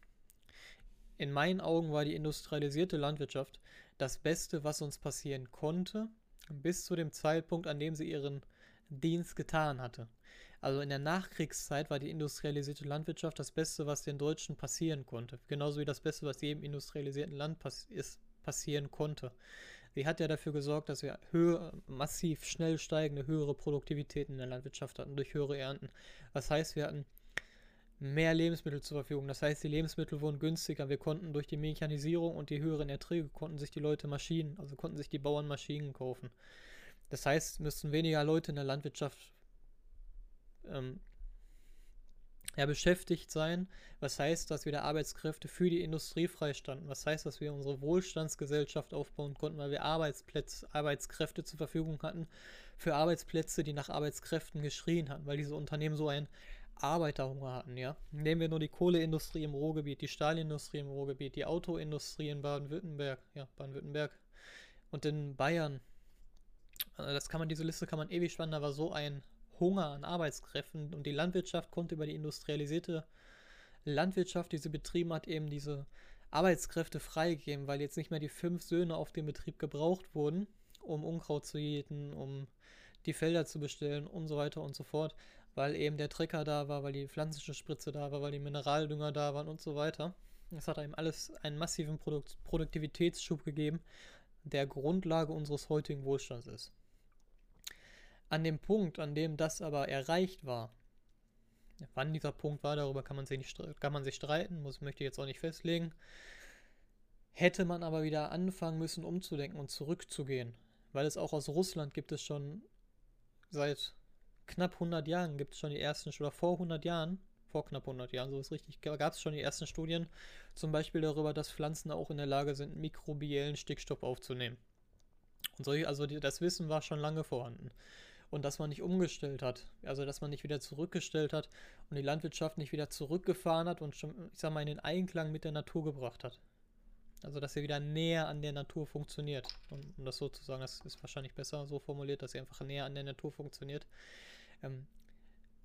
In meinen Augen war die industrialisierte Landwirtschaft das Beste, was uns passieren konnte, bis zu dem Zeitpunkt, an dem sie ihren Dienst getan hatte. Also in der Nachkriegszeit war die industrialisierte Landwirtschaft das Beste, was den Deutschen passieren konnte. Genauso wie das Beste, was jedem industrialisierten Land pass ist, passieren konnte. Sie hat ja dafür gesorgt, dass wir höher, massiv schnell steigende, höhere Produktivitäten in der Landwirtschaft hatten durch höhere Ernten. Das heißt, wir hatten mehr Lebensmittel zur Verfügung. Das heißt, die Lebensmittel wurden günstiger. Wir konnten durch die Mechanisierung und die höheren Erträge konnten sich die Leute Maschinen, also konnten sich die Bauern Maschinen kaufen. Das heißt, müssten weniger Leute in der Landwirtschaft ähm, ja, beschäftigt sein. Was heißt, dass wieder Arbeitskräfte für die Industrie freistanden? Was heißt, dass wir unsere Wohlstandsgesellschaft aufbauen konnten, weil wir Arbeitsplätze, Arbeitskräfte zur Verfügung hatten für Arbeitsplätze, die nach Arbeitskräften geschrien hatten, weil diese Unternehmen so einen Arbeiterhunger hatten, ja. Nehmen wir nur die Kohleindustrie im Ruhrgebiet, die Stahlindustrie im Ruhrgebiet, die Autoindustrie in Baden-Württemberg, ja, Baden-Württemberg und in Bayern. Das kann man, diese Liste kann man ewig spannen, da war so ein Hunger an Arbeitskräften und die Landwirtschaft konnte über die industrialisierte Landwirtschaft, die sie betrieben hat, eben diese Arbeitskräfte freigeben, weil jetzt nicht mehr die fünf Söhne auf dem Betrieb gebraucht wurden, um Unkraut zu jäten, um die Felder zu bestellen und so weiter und so fort, weil eben der Trecker da war, weil die pflanzliche Spritze da war, weil die Mineraldünger da waren und so weiter. Es hat einem alles einen massiven Produkt Produktivitätsschub gegeben, der Grundlage unseres heutigen Wohlstands ist. An dem Punkt, an dem das aber erreicht war, wann dieser Punkt war, darüber kann man sich, nicht, kann man sich streiten, muss, möchte ich jetzt auch nicht festlegen, hätte man aber wieder anfangen müssen, umzudenken und zurückzugehen. Weil es auch aus Russland gibt es schon seit knapp 100 Jahren, gibt es schon die ersten, oder vor 100 Jahren, vor knapp 100 Jahren, so ist richtig, gab es schon die ersten Studien, zum Beispiel darüber, dass Pflanzen auch in der Lage sind, mikrobiellen Stickstoff aufzunehmen. Und solche, also die, das Wissen war schon lange vorhanden. Und dass man nicht umgestellt hat, also dass man nicht wieder zurückgestellt hat und die Landwirtschaft nicht wieder zurückgefahren hat und schon, ich sag mal, in den Einklang mit der Natur gebracht hat. Also dass sie wieder näher an der Natur funktioniert. Und, um das so zu sagen, das ist wahrscheinlich besser so formuliert, dass sie einfach näher an der Natur funktioniert. Ähm,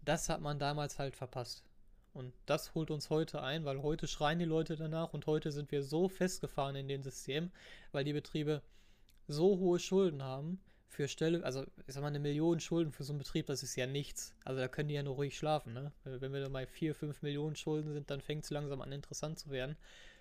das hat man damals halt verpasst. Und das holt uns heute ein, weil heute schreien die Leute danach und heute sind wir so festgefahren in dem System, weil die Betriebe so hohe Schulden haben für Stelle, also ich sag mal, eine Million Schulden für so einen Betrieb, das ist ja nichts. Also da können die ja nur ruhig schlafen, ne? Wenn wir da mal 4, 5 Millionen Schulden sind, dann fängt es langsam an interessant zu werden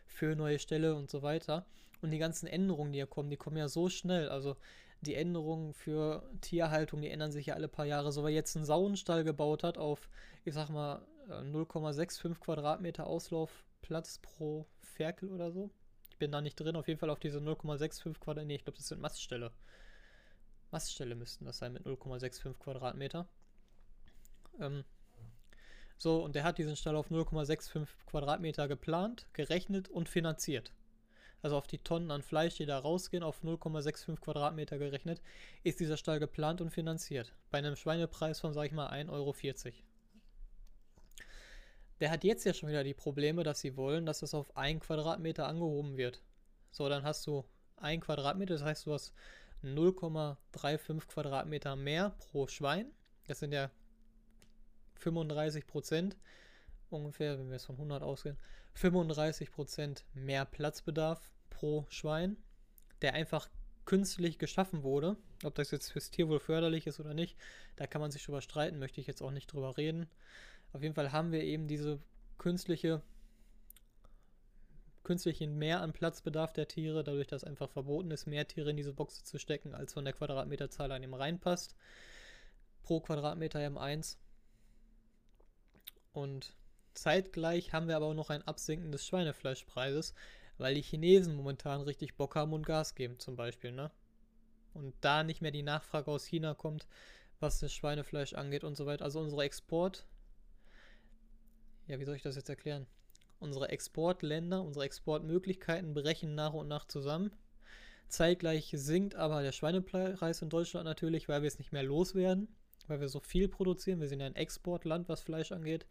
für neue Stelle und so weiter. Und die ganzen Änderungen, die ja kommen, die kommen ja so schnell. Also die Änderungen für Tierhaltung, die ändern sich ja alle paar Jahre. So, wer jetzt einen Saunenstall gebaut hat auf, ich sag mal, 0,65 äh, Quadratmeter Auslaufplatz pro Ferkel oder so. Ich bin da nicht drin, auf jeden Fall auf diese 0,65 Quadratmeter. Nee, ich glaube, das sind Mastställe. Mastställe müssten das sein mit 0,65 Quadratmeter. Ähm, so, und der hat diesen Stall auf 0,65 Quadratmeter geplant, gerechnet und finanziert. Also auf die Tonnen an Fleisch, die da rausgehen, auf 0,65 Quadratmeter gerechnet, ist dieser Stall geplant und finanziert. Bei einem Schweinepreis von, sag ich mal, 1,40 Euro. Der hat jetzt ja schon wieder die Probleme, dass sie wollen, dass das auf 1 Quadratmeter angehoben wird. So, dann hast du 1 Quadratmeter, das heißt, du hast 0,35 Quadratmeter mehr pro Schwein. Das sind ja 35 Prozent ungefähr, wenn wir es von 100 ausgehen, 35 Prozent mehr Platzbedarf pro Schwein, der einfach künstlich geschaffen wurde. Ob das jetzt fürs Tierwohl förderlich ist oder nicht, da kann man sich drüber streiten, möchte ich jetzt auch nicht drüber reden. Auf jeden Fall haben wir eben diese künstliche künstlichen Mehr an Platzbedarf der Tiere, dadurch, dass einfach verboten ist, mehr Tiere in diese Boxe zu stecken, als von der Quadratmeterzahl an ihm reinpasst. Pro Quadratmeter M1. Und zeitgleich haben wir aber auch noch ein Absinken des Schweinefleischpreises, weil die Chinesen momentan richtig Bock haben und Gas geben, zum Beispiel, ne? Und da nicht mehr die Nachfrage aus China kommt, was das Schweinefleisch angeht und so weiter. Also unsere Export. Ja, wie soll ich das jetzt erklären? Unsere Exportländer, unsere Exportmöglichkeiten brechen nach und nach zusammen. Zeitgleich sinkt aber der Schweinepreis in Deutschland natürlich, weil wir es nicht mehr loswerden weil wir so viel produzieren. Wir sind ein Exportland, was Fleisch angeht.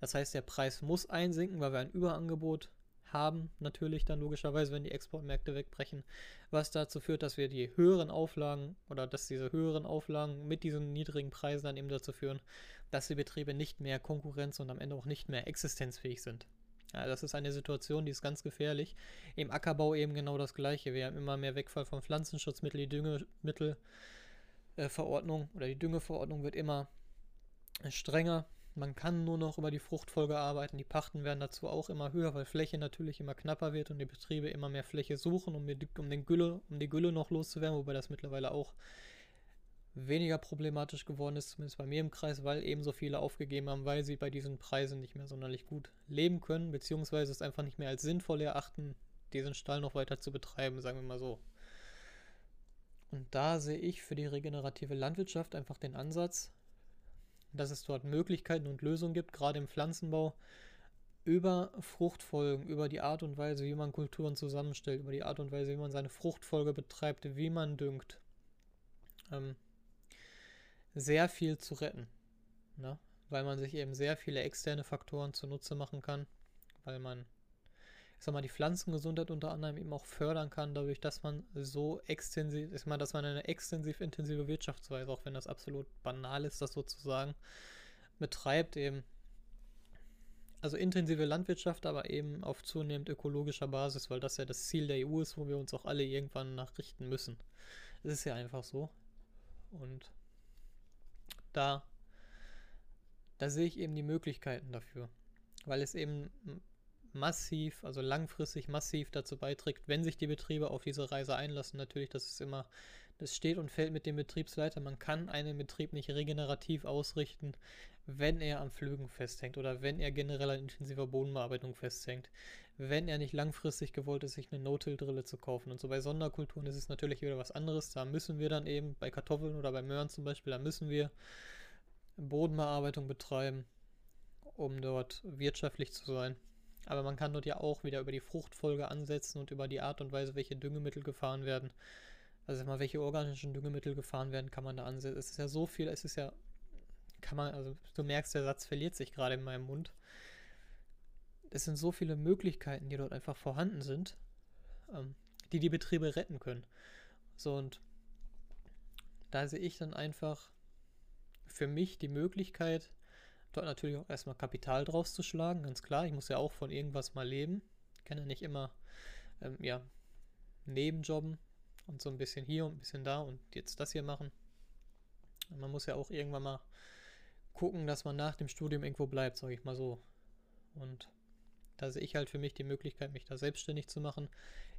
Das heißt, der Preis muss einsinken, weil wir ein Überangebot haben, natürlich dann logischerweise, wenn die Exportmärkte wegbrechen, was dazu führt, dass wir die höheren Auflagen oder dass diese höheren Auflagen mit diesen niedrigen Preisen dann eben dazu führen, dass die Betriebe nicht mehr konkurrenz- und am Ende auch nicht mehr existenzfähig sind. Ja, das ist eine Situation, die ist ganz gefährlich. Im Ackerbau eben genau das Gleiche. Wir haben immer mehr Wegfall von Pflanzenschutzmitteln, die Düngemittel äh, Verordnung oder die Düngeverordnung wird immer strenger. Man kann nur noch über die Fruchtfolge arbeiten. Die Pachten werden dazu auch immer höher, weil Fläche natürlich immer knapper wird und die Betriebe immer mehr Fläche suchen, um, den Gülle, um die Gülle noch loszuwerden, wobei das mittlerweile auch weniger problematisch geworden ist, zumindest bei mir im Kreis, weil eben so viele aufgegeben haben, weil sie bei diesen Preisen nicht mehr sonderlich gut leben können, beziehungsweise es einfach nicht mehr als sinnvoll erachten, diesen Stall noch weiter zu betreiben, sagen wir mal so. Und da sehe ich für die regenerative Landwirtschaft einfach den Ansatz, dass es dort Möglichkeiten und Lösungen gibt, gerade im Pflanzenbau, über Fruchtfolgen, über die Art und Weise, wie man Kulturen zusammenstellt, über die Art und Weise, wie man seine Fruchtfolge betreibt, wie man düngt, ähm, sehr viel zu retten. Ne? Weil man sich eben sehr viele externe Faktoren zunutze machen kann, weil man ich sag mal, die Pflanzengesundheit unter anderem eben auch fördern kann, dadurch, dass man so extensiv, ich meine, dass man eine extensiv intensive Wirtschaftsweise, auch wenn das absolut banal ist, das sozusagen, betreibt, eben. Also intensive Landwirtschaft, aber eben auf zunehmend ökologischer Basis, weil das ja das Ziel der EU ist, wo wir uns auch alle irgendwann nachrichten müssen. Es ist ja einfach so. Und da, da sehe ich eben die Möglichkeiten dafür. Weil es eben massiv, also langfristig massiv dazu beiträgt, wenn sich die Betriebe auf diese Reise einlassen. Natürlich, das ist immer, das steht und fällt mit dem Betriebsleiter. Man kann einen Betrieb nicht regenerativ ausrichten, wenn er am Flügen festhängt oder wenn er generell an intensiver Bodenbearbeitung festhängt. Wenn er nicht langfristig gewollt ist, sich eine No-Till-Drille zu kaufen. Und so bei Sonderkulturen ist es natürlich wieder was anderes. Da müssen wir dann eben bei Kartoffeln oder bei Möhren zum Beispiel, da müssen wir Bodenbearbeitung betreiben, um dort wirtschaftlich zu sein. Aber man kann dort ja auch wieder über die Fruchtfolge ansetzen und über die Art und Weise, welche Düngemittel gefahren werden. Also mal, welche organischen Düngemittel gefahren werden, kann man da ansehen. Es ist ja so viel, es ist ja, kann man, also du merkst, der Satz verliert sich gerade in meinem Mund. Es sind so viele Möglichkeiten, die dort einfach vorhanden sind, ähm, die die Betriebe retten können. So und da sehe ich dann einfach für mich die Möglichkeit, dort natürlich auch erstmal Kapital draus zu schlagen, ganz klar. Ich muss ja auch von irgendwas mal leben. Ich kann ja nicht immer, ähm, ja, nebenjobben und so ein bisschen hier und ein bisschen da und jetzt das hier machen. Man muss ja auch irgendwann mal gucken, dass man nach dem Studium irgendwo bleibt, sage ich mal so. Und da sehe ich halt für mich die Möglichkeit, mich da selbstständig zu machen,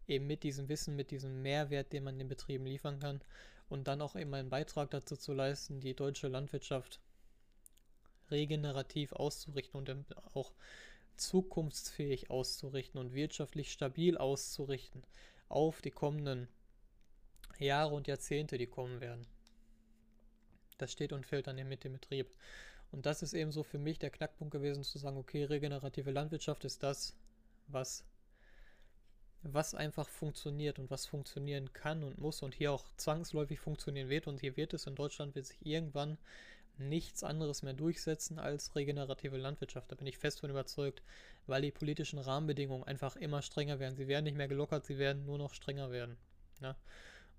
eben mit diesem Wissen, mit diesem Mehrwert, den man den Betrieben liefern kann und dann auch eben einen Beitrag dazu zu leisten, die deutsche Landwirtschaft regenerativ auszurichten und auch zukunftsfähig auszurichten und wirtschaftlich stabil auszurichten auf die kommenden Jahre und Jahrzehnte, die kommen werden. Das steht und fällt dann mit dem Betrieb. Und das ist eben so für mich der Knackpunkt gewesen, zu sagen, okay, regenerative Landwirtschaft ist das, was was einfach funktioniert und was funktionieren kann und muss und hier auch zwangsläufig funktionieren wird. Und hier wird es in Deutschland wird sich irgendwann nichts anderes mehr durchsetzen als regenerative Landwirtschaft. Da bin ich fest von überzeugt, weil die politischen Rahmenbedingungen einfach immer strenger werden. Sie werden nicht mehr gelockert, sie werden nur noch strenger werden. Ja? Ne?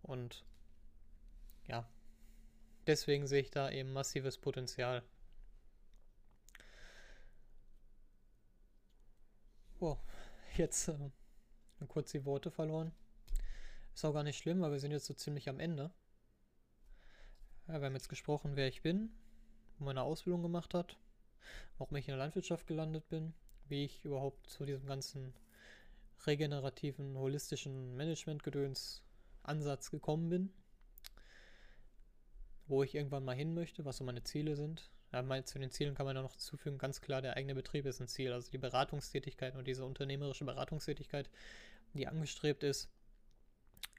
Und ja, deswegen sehe ich da eben massives Potenzial. Oh, jetzt äh, kurz die Worte verloren. Ist auch gar nicht schlimm, weil wir sind jetzt so ziemlich am Ende. Ja, wir haben jetzt gesprochen, wer ich bin, wo meine Ausbildung gemacht hat, warum ich in der Landwirtschaft gelandet bin, wie ich überhaupt zu diesem ganzen regenerativen, holistischen Management-Gedöns Ansatz gekommen bin, wo ich irgendwann mal hin möchte, was so meine Ziele sind. Ja, zu den Zielen kann man ja noch hinzufügen, ganz klar, der eigene Betrieb ist ein Ziel. Also die Beratungstätigkeit und diese unternehmerische Beratungstätigkeit die angestrebt ist,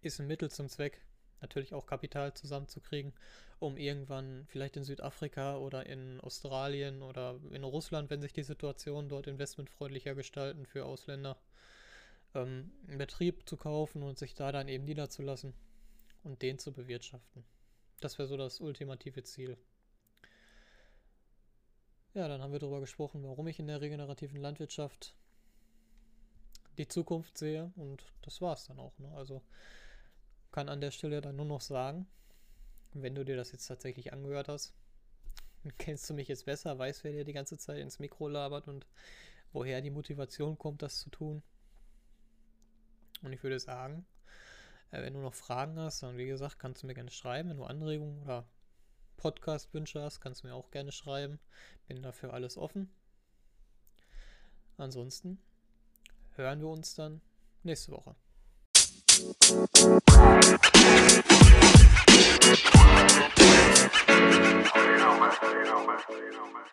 ist ein Mittel zum Zweck, natürlich auch Kapital zusammenzukriegen, um irgendwann vielleicht in Südafrika oder in Australien oder in Russland, wenn sich die Situation dort investmentfreundlicher gestalten für Ausländer, ähm, einen Betrieb zu kaufen und sich da dann eben niederzulassen und den zu bewirtschaften. Das wäre so das ultimative Ziel. Ja, dann haben wir darüber gesprochen, warum ich in der regenerativen Landwirtschaft die Zukunft sehe und das war es dann auch. Ne? Also kann an der Stelle dann nur noch sagen, wenn du dir das jetzt tatsächlich angehört hast, kennst du mich jetzt besser, weißt, wer dir die ganze Zeit ins Mikro labert und woher die Motivation kommt, das zu tun. Und ich würde sagen, wenn du noch Fragen hast, dann wie gesagt, kannst du mir gerne schreiben. Wenn du Anregungen oder Podcast-Wünsche hast, kannst du mir auch gerne schreiben. Bin dafür alles offen. Ansonsten hören wir uns dann nächste Woche. You know, man. You know, man. You know, man.